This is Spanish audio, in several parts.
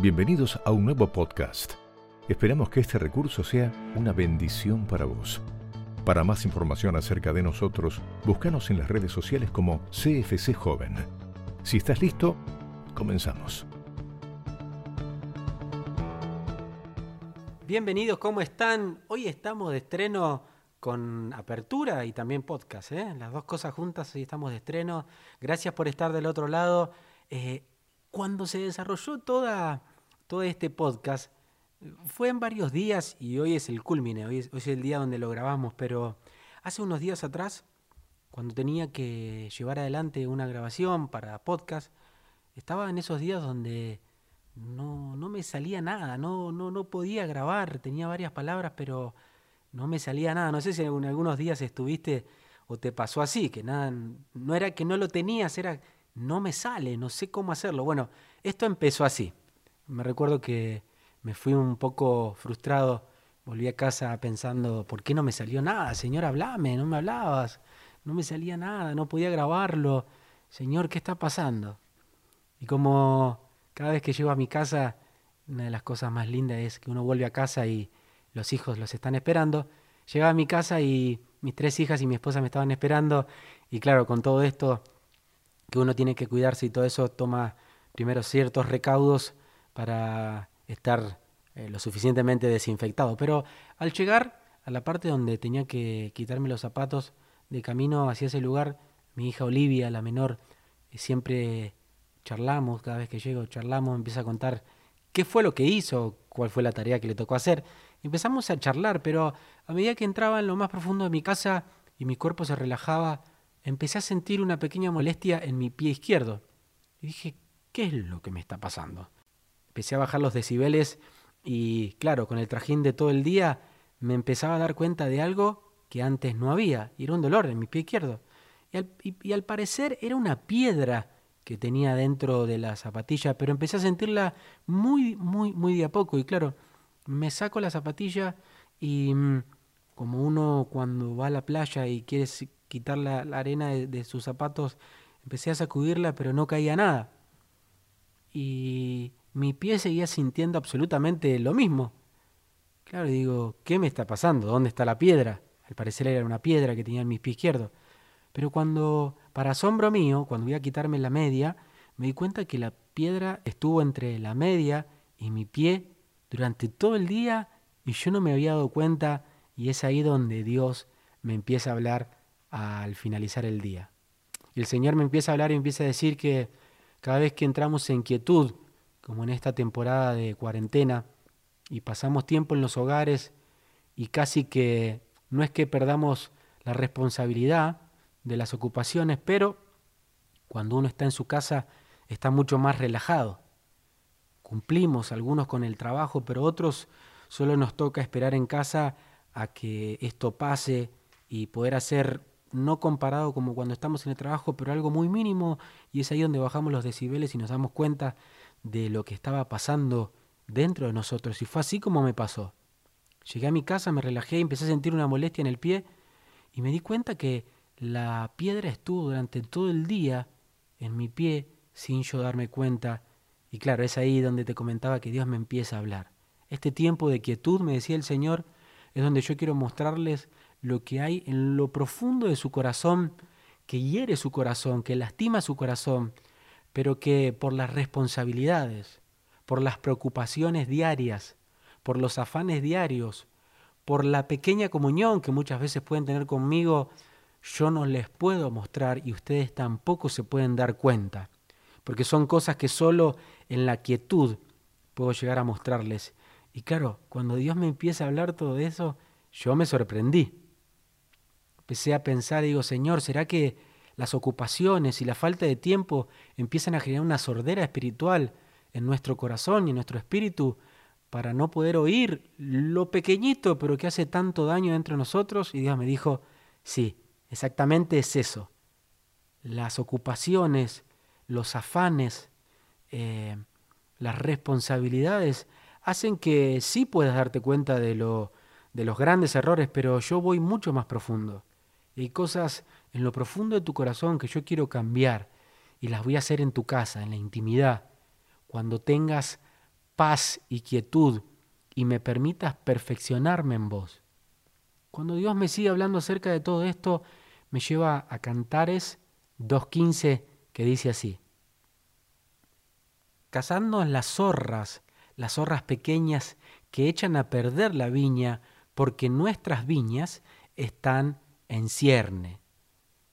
Bienvenidos a un nuevo podcast. Esperamos que este recurso sea una bendición para vos. Para más información acerca de nosotros, búscanos en las redes sociales como CFC Joven. Si estás listo, comenzamos. Bienvenidos, ¿cómo están? Hoy estamos de estreno con apertura y también podcast, ¿eh? las dos cosas juntas, hoy estamos de estreno. Gracias por estar del otro lado. Eh, cuando se desarrolló toda, todo este podcast, fue en varios días y hoy es el culmine, hoy es, el día donde lo grabamos, pero hace unos días atrás, cuando tenía que llevar adelante una grabación para podcast, estaba en esos días donde no, no me salía nada, no, no, no podía grabar, tenía varias palabras, pero no me salía nada. No sé si en algunos días estuviste o te pasó así, que nada, no era que no lo tenías, era no me sale, no sé cómo hacerlo. Bueno, esto empezó así. Me recuerdo que me fui un poco frustrado, volví a casa pensando, ¿por qué no me salió nada? Señor, hablame, no me hablabas, no me salía nada, no podía grabarlo. Señor, ¿qué está pasando? Y como cada vez que llego a mi casa, una de las cosas más lindas es que uno vuelve a casa y los hijos los están esperando. Llegaba a mi casa y mis tres hijas y mi esposa me estaban esperando y claro, con todo esto que uno tiene que cuidarse y todo eso toma primero ciertos recaudos para estar eh, lo suficientemente desinfectado. Pero al llegar a la parte donde tenía que quitarme los zapatos de camino hacia ese lugar, mi hija Olivia, la menor, eh, siempre charlamos, cada vez que llego charlamos, empieza a contar qué fue lo que hizo, cuál fue la tarea que le tocó hacer. Empezamos a charlar, pero a medida que entraba en lo más profundo de mi casa y mi cuerpo se relajaba, empecé a sentir una pequeña molestia en mi pie izquierdo. Y dije, ¿qué es lo que me está pasando? Empecé a bajar los decibeles y, claro, con el trajín de todo el día, me empezaba a dar cuenta de algo que antes no había, y era un dolor en mi pie izquierdo. Y al, parecer era una piedra que tenía dentro de la zapatilla, pero empecé a sentirla muy, muy, muy de a poco. Y claro, me saco la zapatilla y mm, como uno cuando va a la playa y quiere quitar la, arena de, sus zapatos, empecé a sacudirla, pero no caía nada. Y mi pie seguía sintiendo absolutamente lo mismo. Claro, digo, ¿qué me está pasando? ¿Dónde está la piedra? Al parecer era una piedra que tenía en mi pie izquierdo. Pero cuando, para asombro mío, cuando voy a quitarme la media, me di cuenta que la piedra estuvo entre la media y mi pie durante todo el día y yo no me había dado cuenta y es ahí donde Dios me empieza a hablar al finalizar el día. Y el Señor me empieza a hablar y empieza a decir que cada vez que entramos en quietud, como en esta temporada de cuarentena, y pasamos tiempo en los hogares y casi que no es que perdamos la responsabilidad de las ocupaciones, pero cuando uno está en su casa está mucho más relajado. Cumplimos algunos con el trabajo, pero otros solo nos toca esperar en casa a que esto pase y poder hacer no comparado como cuando estamos en el trabajo, pero algo muy mínimo, y es ahí donde bajamos los decibeles y nos damos cuenta de lo que estaba pasando dentro de nosotros. Y fue así como me pasó. Llegué a mi casa, me relajé empecé a sentir una molestia en el pie y me di cuenta que la piedra estuvo durante todo el día en mi pie sin yo darme cuenta. Y claro, es ahí donde te comentaba que Dios me empieza a hablar. Este tiempo de quietud, me decía el Señor, es donde yo quiero mostrarles lo que hay en lo profundo de su corazón, que hiere su corazón, que lastima su corazón, pero que por las responsabilidades, por las preocupaciones diarias, por los afanes diarios, por la pequeña comunión que muchas veces pueden tener conmigo, yo no les puedo mostrar y ustedes tampoco se pueden dar cuenta, porque son cosas que solo en la quietud puedo llegar a mostrarles. Y claro, cuando Dios me empieza a hablar todo eso, yo me sorprendí empecé a pensar, digo, Señor, ¿será que las ocupaciones y la falta de tiempo empiezan a generar una sordera espiritual en nuestro corazón y en nuestro espíritu para no poder oír lo pequeñito pero que hace tanto daño dentro de nosotros? Y Dios me dijo, sí, exactamente es eso. Las ocupaciones, los afanes, eh, las responsabilidades hacen que sí puedas darte cuenta de, lo, de los grandes errores, pero yo voy mucho más profundo hay cosas en lo profundo de tu corazón que yo quiero cambiar y las voy a hacer en tu casa, en la intimidad, cuando tengas paz y quietud y me permitas perfeccionarme en vos. Cuando Dios me sigue hablando acerca de todo esto, me lleva a Cantares 2.15 que dice así. Cazando las zorras, las zorras pequeñas que echan a perder la viña, porque nuestras viñas están en cierne.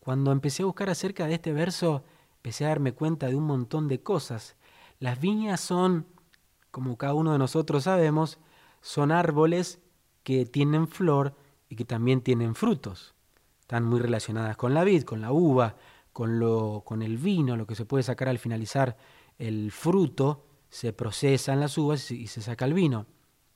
Cuando empecé a buscar acerca de este verso, empecé a darme cuenta de un montón de cosas. Las viñas son, como cada uno de nosotros sabemos, son árboles que tienen flor y que también tienen frutos. Están muy relacionadas con la vid, con la uva, con, lo, con el vino, lo que se puede sacar al finalizar el fruto, se procesan las uvas y se saca el vino.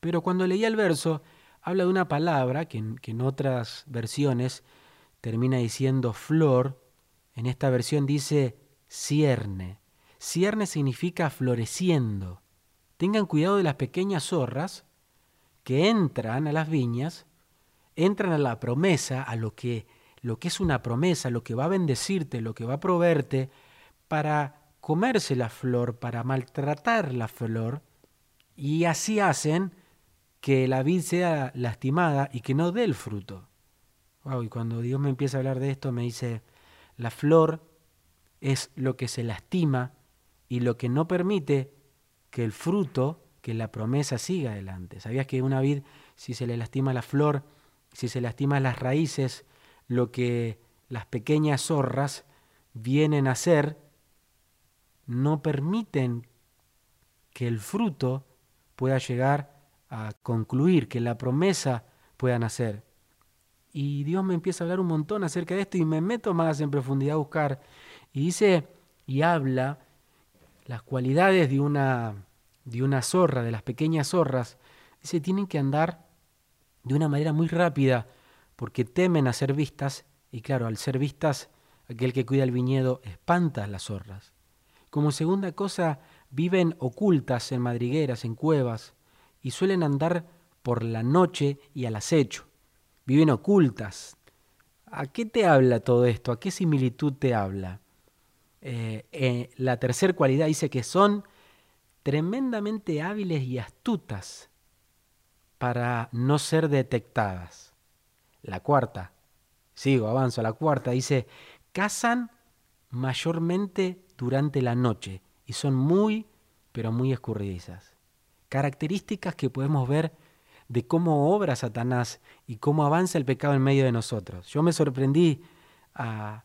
Pero cuando leía el verso, habla de una palabra que en otras versiones termina diciendo flor, en esta versión dice cierne. Cierne significa floreciendo. Tengan cuidado de las pequeñas zorras que entran a las viñas, entran a la promesa, a lo que, lo que es una promesa, lo que va a bendecirte, lo que va a proveerte, para comerse la flor, para maltratar la flor, y así hacen que la vid sea lastimada y que no dé el fruto. Wow, y cuando Dios me empieza a hablar de esto, me dice, la flor es lo que se lastima y lo que no permite que el fruto, que la promesa siga adelante. ¿Sabías que una vid, si se le lastima la flor, si se lastima las raíces, lo que las pequeñas zorras vienen a hacer, no permiten que el fruto pueda llegar a concluir, que la promesa pueda nacer. Y Dios me empieza a hablar un montón acerca de esto y me meto más en profundidad a buscar. Y dice y habla las cualidades de una, de una zorra, de las pequeñas zorras. Dice, tienen que andar de una manera muy rápida porque temen a ser vistas. Y claro, al ser vistas, aquel que cuida el viñedo espanta a las zorras. Como segunda cosa, viven ocultas en madrigueras, en cuevas, y suelen andar por la noche y al acecho viven ocultas. ¿A qué te habla todo esto? ¿A qué similitud te habla? Eh, eh, la tercera cualidad dice que son tremendamente hábiles y astutas para no ser detectadas. La cuarta, sigo, avanzo, la cuarta dice, cazan mayormente durante la noche y son muy, pero muy escurridizas. Características que podemos ver de cómo obra Satanás y cómo avanza el pecado en medio de nosotros. Yo me sorprendí al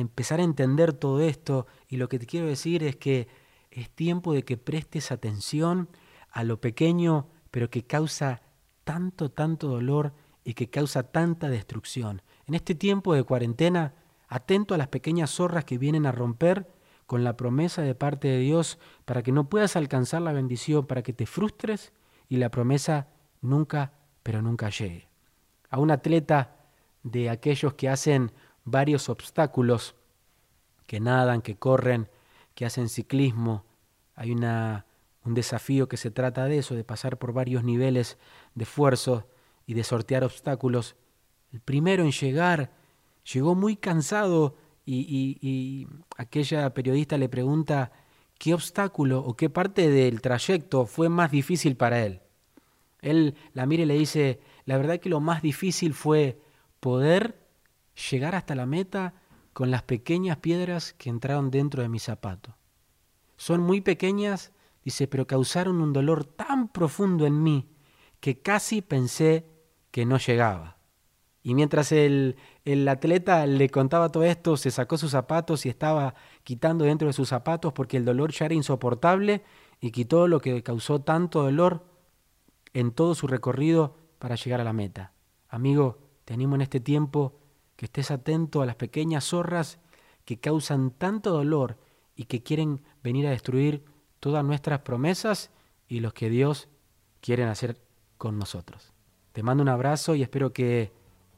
empezar a entender todo esto y lo que te quiero decir es que es tiempo de que prestes atención a lo pequeño, pero que causa tanto, tanto dolor y que causa tanta destrucción. En este tiempo de cuarentena, atento a las pequeñas zorras que vienen a romper con la promesa de parte de Dios para que no puedas alcanzar la bendición, para que te frustres y la promesa nunca, pero nunca llegue. A un atleta de aquellos que hacen varios obstáculos, que nadan, que corren, que hacen ciclismo, hay una, un desafío que se trata de eso, de pasar por varios niveles de esfuerzo y de sortear obstáculos. El primero en llegar llegó muy cansado y, aquella periodista le pregunta qué obstáculo o qué parte del trayecto fue más difícil para él. Él la mira y le dice, la verdad que lo más difícil fue poder llegar hasta la meta con las pequeñas piedras que entraron dentro de mi zapato. Son muy pequeñas, dice, pero causaron un dolor tan profundo en mí que casi pensé que no llegaba. Y mientras el, el, atleta le contaba todo esto, se sacó sus zapatos y estaba quitando dentro de sus zapatos porque el dolor ya era insoportable y quitó lo que causó tanto dolor en todo su recorrido para llegar a la meta. Amigo, te animo en este tiempo que estés atento a las pequeñas zorras que causan tanto dolor y que quieren venir a destruir todas nuestras promesas y los que Dios quiere hacer con nosotros. Te mando un abrazo y espero que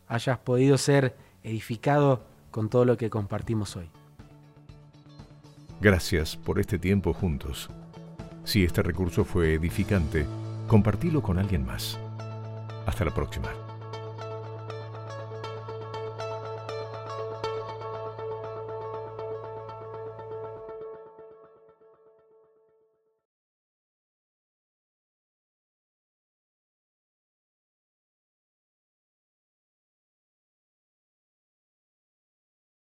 hayas podido ser edificado con todo lo que compartimos hoy. Gracias por este tiempo juntos. Si este recurso fue edificante, compartilo con alguien más. Hasta la próxima.